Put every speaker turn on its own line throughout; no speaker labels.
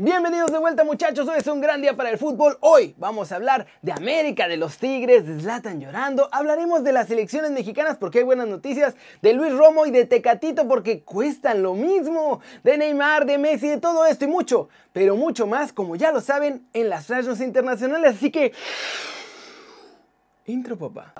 Bienvenidos de vuelta muchachos, hoy es un gran día para el fútbol. Hoy vamos a hablar de América, de los Tigres, de Zlatan llorando. Hablaremos de las selecciones mexicanas porque hay buenas noticias, de Luis Romo y de Tecatito porque cuestan lo mismo, de Neymar, de Messi, de todo esto y mucho, pero mucho más, como ya lo saben, en las radios internacionales. Así que... Intro papá.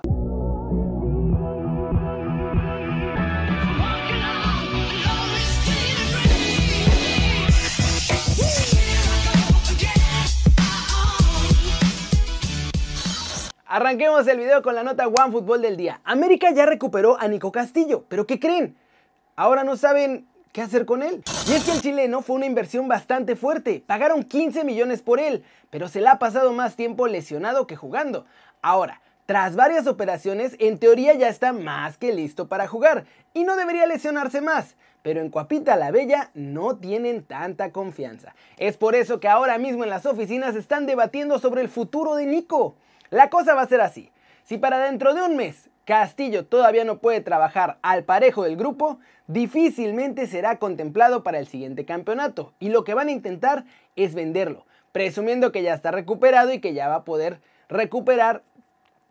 Arranquemos el video con la nota One Fútbol del día. América ya recuperó a Nico Castillo, pero ¿qué creen? Ahora no saben qué hacer con él. Y es que el chileno fue una inversión bastante fuerte. Pagaron 15 millones por él, pero se le ha pasado más tiempo lesionado que jugando. Ahora, tras varias operaciones, en teoría ya está más que listo para jugar y no debería lesionarse más. Pero en Cuapita la Bella no tienen tanta confianza. Es por eso que ahora mismo en las oficinas están debatiendo sobre el futuro de Nico. La cosa va a ser así. Si para dentro de un mes Castillo todavía no puede trabajar al parejo del grupo, difícilmente será contemplado para el siguiente campeonato. Y lo que van a intentar es venderlo, presumiendo que ya está recuperado y que ya va a poder recuperar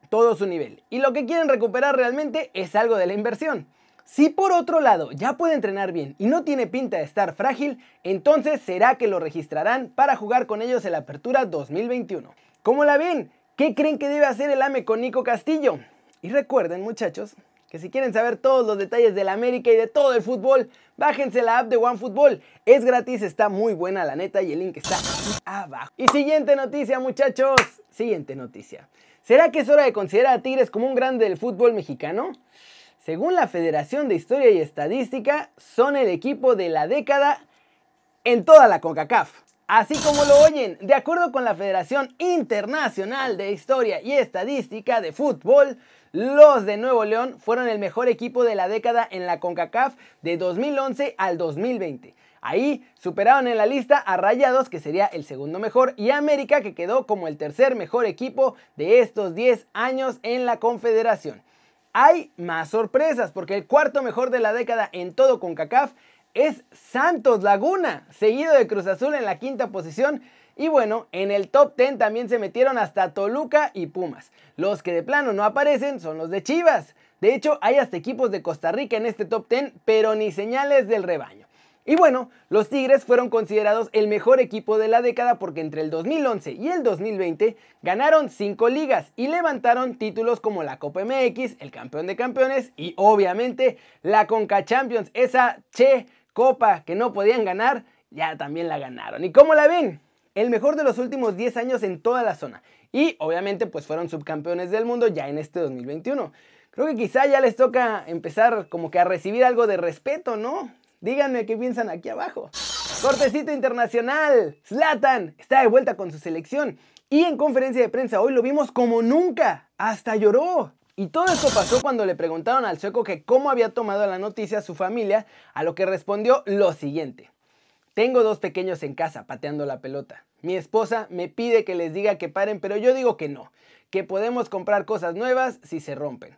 todo su nivel. Y lo que quieren recuperar realmente es algo de la inversión. Si por otro lado ya puede entrenar bien y no tiene pinta de estar frágil, entonces será que lo registrarán para jugar con ellos en la Apertura 2021. ¿Cómo la ven? ¿Qué creen que debe hacer el AME con Nico Castillo? Y recuerden muchachos, que si quieren saber todos los detalles del América y de todo el fútbol, bájense la app de OneFootball. Es gratis, está muy buena la neta y el link está abajo. Y siguiente noticia muchachos, siguiente noticia. ¿Será que es hora de considerar a Tigres como un grande del fútbol mexicano? Según la Federación de Historia y Estadística, son el equipo de la década en toda la CONCACAF. Así como lo oyen, de acuerdo con la Federación Internacional de Historia y Estadística de Fútbol, los de Nuevo León fueron el mejor equipo de la década en la CONCACAF de 2011 al 2020. Ahí superaron en la lista a Rayados, que sería el segundo mejor, y América, que quedó como el tercer mejor equipo de estos 10 años en la Confederación. Hay más sorpresas, porque el cuarto mejor de la década en todo CONCACAF es Santos Laguna, seguido de Cruz Azul en la quinta posición. Y bueno, en el top 10 también se metieron hasta Toluca y Pumas. Los que de plano no aparecen son los de Chivas. De hecho, hay hasta equipos de Costa Rica en este top 10, pero ni señales del rebaño. Y bueno, los Tigres fueron considerados el mejor equipo de la década porque entre el 2011 y el 2020 ganaron 5 ligas y levantaron títulos como la Copa MX, el campeón de campeones y obviamente la Conca Champions, esa che copa que no podían ganar, ya también la ganaron. ¿Y cómo la ven? El mejor de los últimos 10 años en toda la zona. Y obviamente pues fueron subcampeones del mundo ya en este 2021. Creo que quizá ya les toca empezar como que a recibir algo de respeto, ¿no? Díganme qué piensan aquí abajo. Cortecito internacional. Zlatan está de vuelta con su selección. Y en conferencia de prensa hoy lo vimos como nunca. Hasta lloró. Y todo esto pasó cuando le preguntaron al sueco que cómo había tomado la noticia su familia, a lo que respondió lo siguiente. Tengo dos pequeños en casa pateando la pelota. Mi esposa me pide que les diga que paren, pero yo digo que no, que podemos comprar cosas nuevas si se rompen.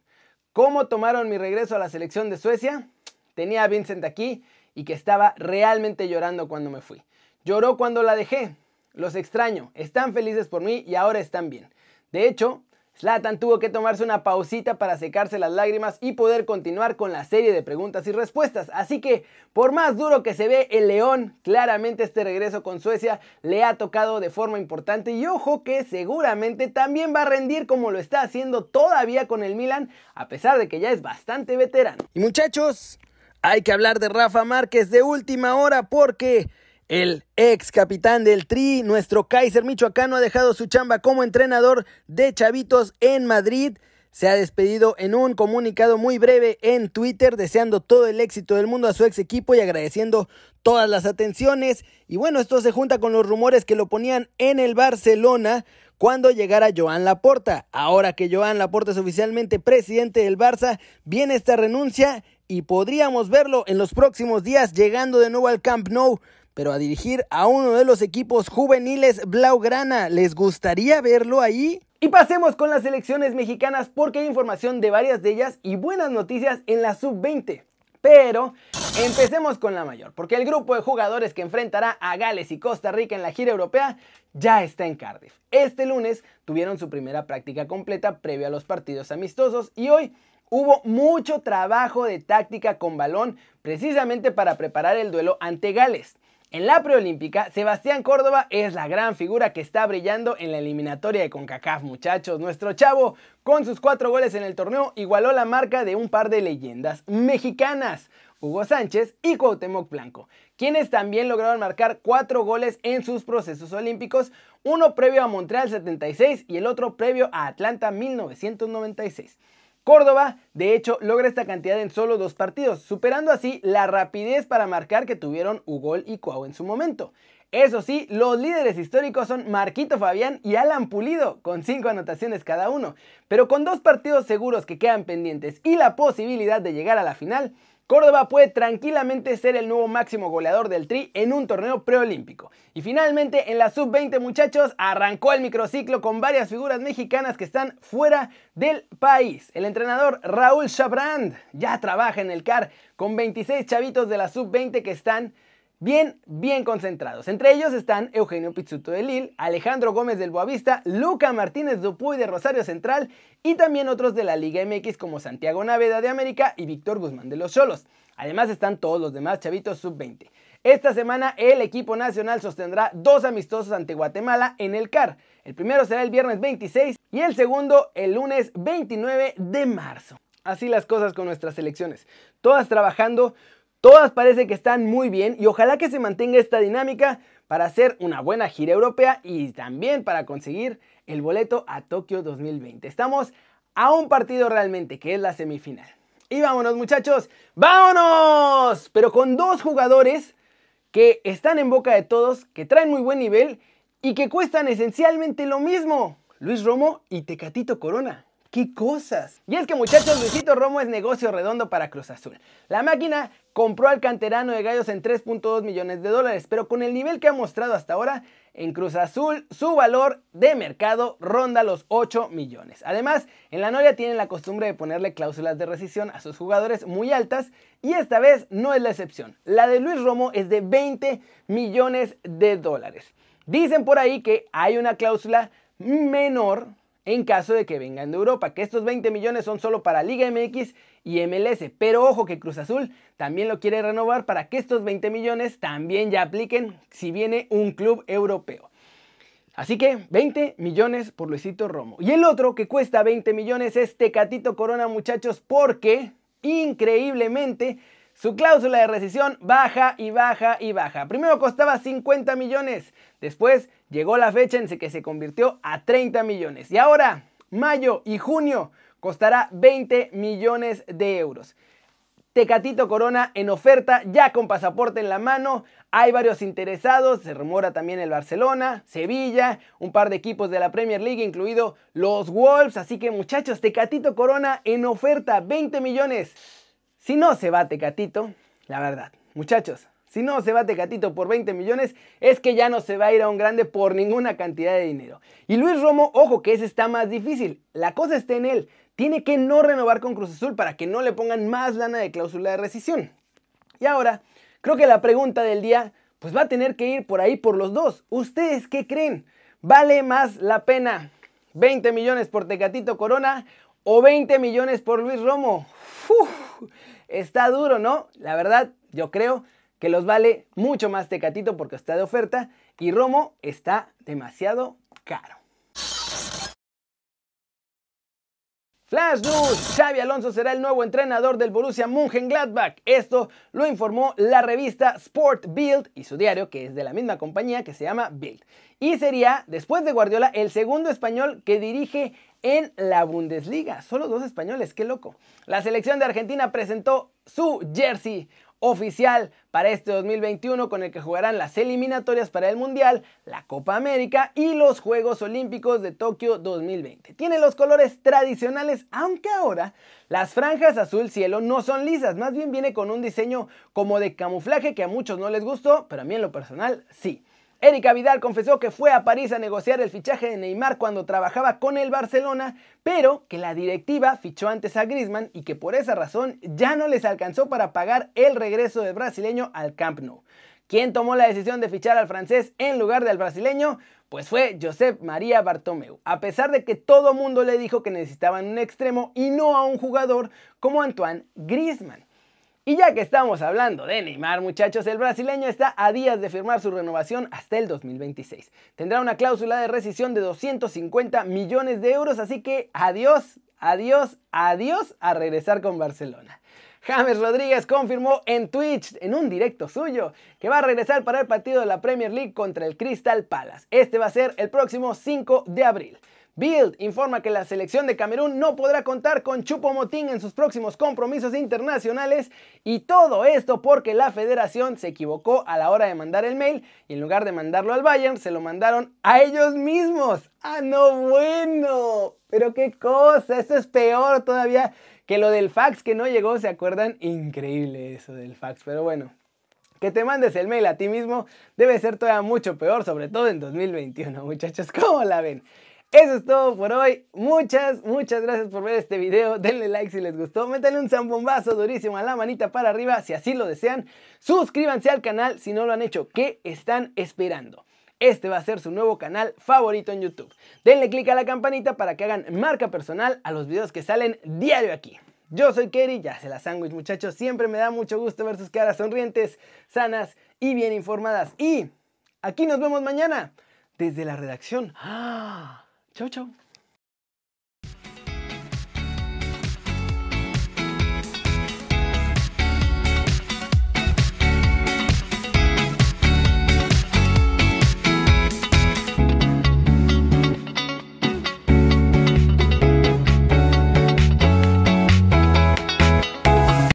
¿Cómo tomaron mi regreso a la selección de Suecia? Tenía a Vincent aquí y que estaba realmente llorando cuando me fui. Lloró cuando la dejé. Los extraño, están felices por mí y ahora están bien. De hecho, Zlatan tuvo que tomarse una pausita para secarse las lágrimas y poder continuar con la serie de preguntas y respuestas. Así que, por más duro que se ve el León, claramente este regreso con Suecia le ha tocado de forma importante y ojo que seguramente también va a rendir como lo está haciendo todavía con el Milan, a pesar de que ya es bastante veterano. Y muchachos, hay que hablar de Rafa Márquez de última hora porque el ex capitán del Tri, nuestro Kaiser Michoacano, ha dejado su chamba como entrenador de Chavitos en Madrid. Se ha despedido en un comunicado muy breve en Twitter, deseando todo el éxito del mundo a su ex equipo y agradeciendo todas las atenciones. Y bueno, esto se junta con los rumores que lo ponían en el Barcelona cuando llegara Joan Laporta. Ahora que Joan Laporta es oficialmente presidente del Barça, viene esta renuncia y podríamos verlo en los próximos días llegando de nuevo al Camp Nou pero a dirigir a uno de los equipos juveniles Blaugrana. ¿Les gustaría verlo ahí? Y pasemos con las selecciones mexicanas porque hay información de varias de ellas y buenas noticias en la sub-20. Pero empecemos con la mayor, porque el grupo de jugadores que enfrentará a Gales y Costa Rica en la gira europea ya está en Cardiff. Este lunes tuvieron su primera práctica completa previo a los partidos amistosos y hoy hubo mucho trabajo de táctica con balón precisamente para preparar el duelo ante Gales. En la preolímpica, Sebastián Córdoba es la gran figura que está brillando en la eliminatoria de CONCACAF, muchachos. Nuestro chavo, con sus cuatro goles en el torneo, igualó la marca de un par de leyendas mexicanas, Hugo Sánchez y Cuauhtémoc Blanco, quienes también lograron marcar cuatro goles en sus procesos olímpicos, uno previo a Montreal 76 y el otro previo a Atlanta 1996. Córdoba, de hecho, logra esta cantidad en solo dos partidos, superando así la rapidez para marcar que tuvieron Ugol y Cuau en su momento. Eso sí, los líderes históricos son Marquito Fabián y Alan Pulido, con cinco anotaciones cada uno. Pero con dos partidos seguros que quedan pendientes y la posibilidad de llegar a la final, Córdoba puede tranquilamente ser el nuevo máximo goleador del Tri en un torneo preolímpico. Y finalmente en la sub-20 muchachos arrancó el microciclo con varias figuras mexicanas que están fuera del país. El entrenador Raúl Chabrand ya trabaja en el CAR con 26 chavitos de la sub-20 que están bien, bien concentrados. Entre ellos están Eugenio Pizzuto de Lille, Alejandro Gómez del Boavista, Luca Martínez Dupuy de Rosario Central y también otros de la Liga MX como Santiago Naveda de América y Víctor Guzmán de los Cholos. Además están todos los demás chavitos sub-20. Esta semana el equipo nacional sostendrá dos amistosos ante Guatemala en el CAR. El primero será el viernes 26 y el segundo el lunes 29 de marzo. Así las cosas con nuestras selecciones. Todas trabajando Todas parece que están muy bien y ojalá que se mantenga esta dinámica para hacer una buena gira europea y también para conseguir el boleto a Tokio 2020. Estamos a un partido realmente que es la semifinal. Y vámonos muchachos, vámonos, pero con dos jugadores que están en boca de todos, que traen muy buen nivel y que cuestan esencialmente lo mismo. Luis Romo y Tecatito Corona. ¡Qué cosas! Y es que muchachos, Luisito Romo es negocio redondo para Cruz Azul. La máquina compró al canterano de Gallos en 3.2 millones de dólares, pero con el nivel que ha mostrado hasta ahora, en Cruz Azul su valor de mercado ronda los 8 millones. Además, en la Noria tienen la costumbre de ponerle cláusulas de rescisión a sus jugadores muy altas y esta vez no es la excepción. La de Luis Romo es de 20 millones de dólares. Dicen por ahí que hay una cláusula menor en caso de que vengan de Europa, que estos 20 millones son solo para Liga MX y MLS, pero ojo que Cruz Azul también lo quiere renovar para que estos 20 millones también ya apliquen si viene un club europeo. Así que 20 millones por Luisito Romo. Y el otro que cuesta 20 millones es Tecatito Corona, muchachos, porque increíblemente su cláusula de rescisión baja y baja y baja. Primero costaba 50 millones, después llegó la fecha en que se convirtió a 30 millones. Y ahora, mayo y junio, costará 20 millones de euros. Tecatito Corona en oferta, ya con pasaporte en la mano. Hay varios interesados, se rumora también el Barcelona, Sevilla, un par de equipos de la Premier League, incluido los Wolves. Así que muchachos, Tecatito Corona en oferta, 20 millones. Si no se va Tecatito, la verdad, muchachos, si no se va Tecatito por 20 millones, es que ya no se va a ir a un grande por ninguna cantidad de dinero. Y Luis Romo, ojo que ese está más difícil. La cosa está en él. Tiene que no renovar con Cruz Azul para que no le pongan más lana de cláusula de rescisión. Y ahora, creo que la pregunta del día, pues va a tener que ir por ahí por los dos. ¿Ustedes qué creen? ¿Vale más la pena 20 millones por Tecatito Corona o 20 millones por Luis Romo? Está duro, ¿no? La verdad, yo creo que los vale mucho más Tecatito porque está de oferta y Romo está demasiado caro. Flash News, Xavi Alonso será el nuevo entrenador del Borussia Mönchengladbach. Esto lo informó la revista Sport Bild y su diario, que es de la misma compañía que se llama Bild. Y sería, después de Guardiola, el segundo español que dirige en la Bundesliga. Solo dos españoles, qué loco. La selección de Argentina presentó su jersey oficial para este 2021 con el que jugarán las eliminatorias para el Mundial, la Copa América y los Juegos Olímpicos de Tokio 2020. Tiene los colores tradicionales, aunque ahora las franjas azul cielo no son lisas, más bien viene con un diseño como de camuflaje que a muchos no les gustó, pero a mí en lo personal sí. Erika Vidal confesó que fue a París a negociar el fichaje de Neymar cuando trabajaba con el Barcelona, pero que la directiva fichó antes a Griezmann y que por esa razón ya no les alcanzó para pagar el regreso del brasileño al Camp Nou. ¿Quién tomó la decisión de fichar al francés en lugar del brasileño? Pues fue Josep María Bartomeu, a pesar de que todo mundo le dijo que necesitaban un extremo y no a un jugador como Antoine Griezmann. Y ya que estamos hablando de Neymar, muchachos, el brasileño está a días de firmar su renovación hasta el 2026. Tendrá una cláusula de rescisión de 250 millones de euros, así que adiós, adiós, adiós a regresar con Barcelona. James Rodríguez confirmó en Twitch, en un directo suyo, que va a regresar para el partido de la Premier League contra el Crystal Palace. Este va a ser el próximo 5 de abril. Bild informa que la selección de Camerún no podrá contar con Chupo Motín en sus próximos compromisos internacionales y todo esto porque la federación se equivocó a la hora de mandar el mail y en lugar de mandarlo al Bayern se lo mandaron a ellos mismos. Ah, no, bueno, pero qué cosa, esto es peor todavía que lo del fax que no llegó, ¿se acuerdan? Increíble eso del fax, pero bueno. Que te mandes el mail a ti mismo debe ser todavía mucho peor, sobre todo en 2021, muchachos. ¿Cómo la ven? Eso es todo por hoy. Muchas, muchas gracias por ver este video. Denle like si les gustó. Métanle un zambombazo durísimo a la manita para arriba si así lo desean. Suscríbanse al canal si no lo han hecho. ¿Qué están esperando? Este va a ser su nuevo canal favorito en YouTube. Denle click a la campanita para que hagan marca personal a los videos que salen diario aquí. Yo soy Kerry, ya se la sándwich muchachos. Siempre me da mucho gusto ver sus caras sonrientes, sanas y bien informadas. Y aquí nos vemos mañana desde la redacción. ¡Ah! Chau, chau.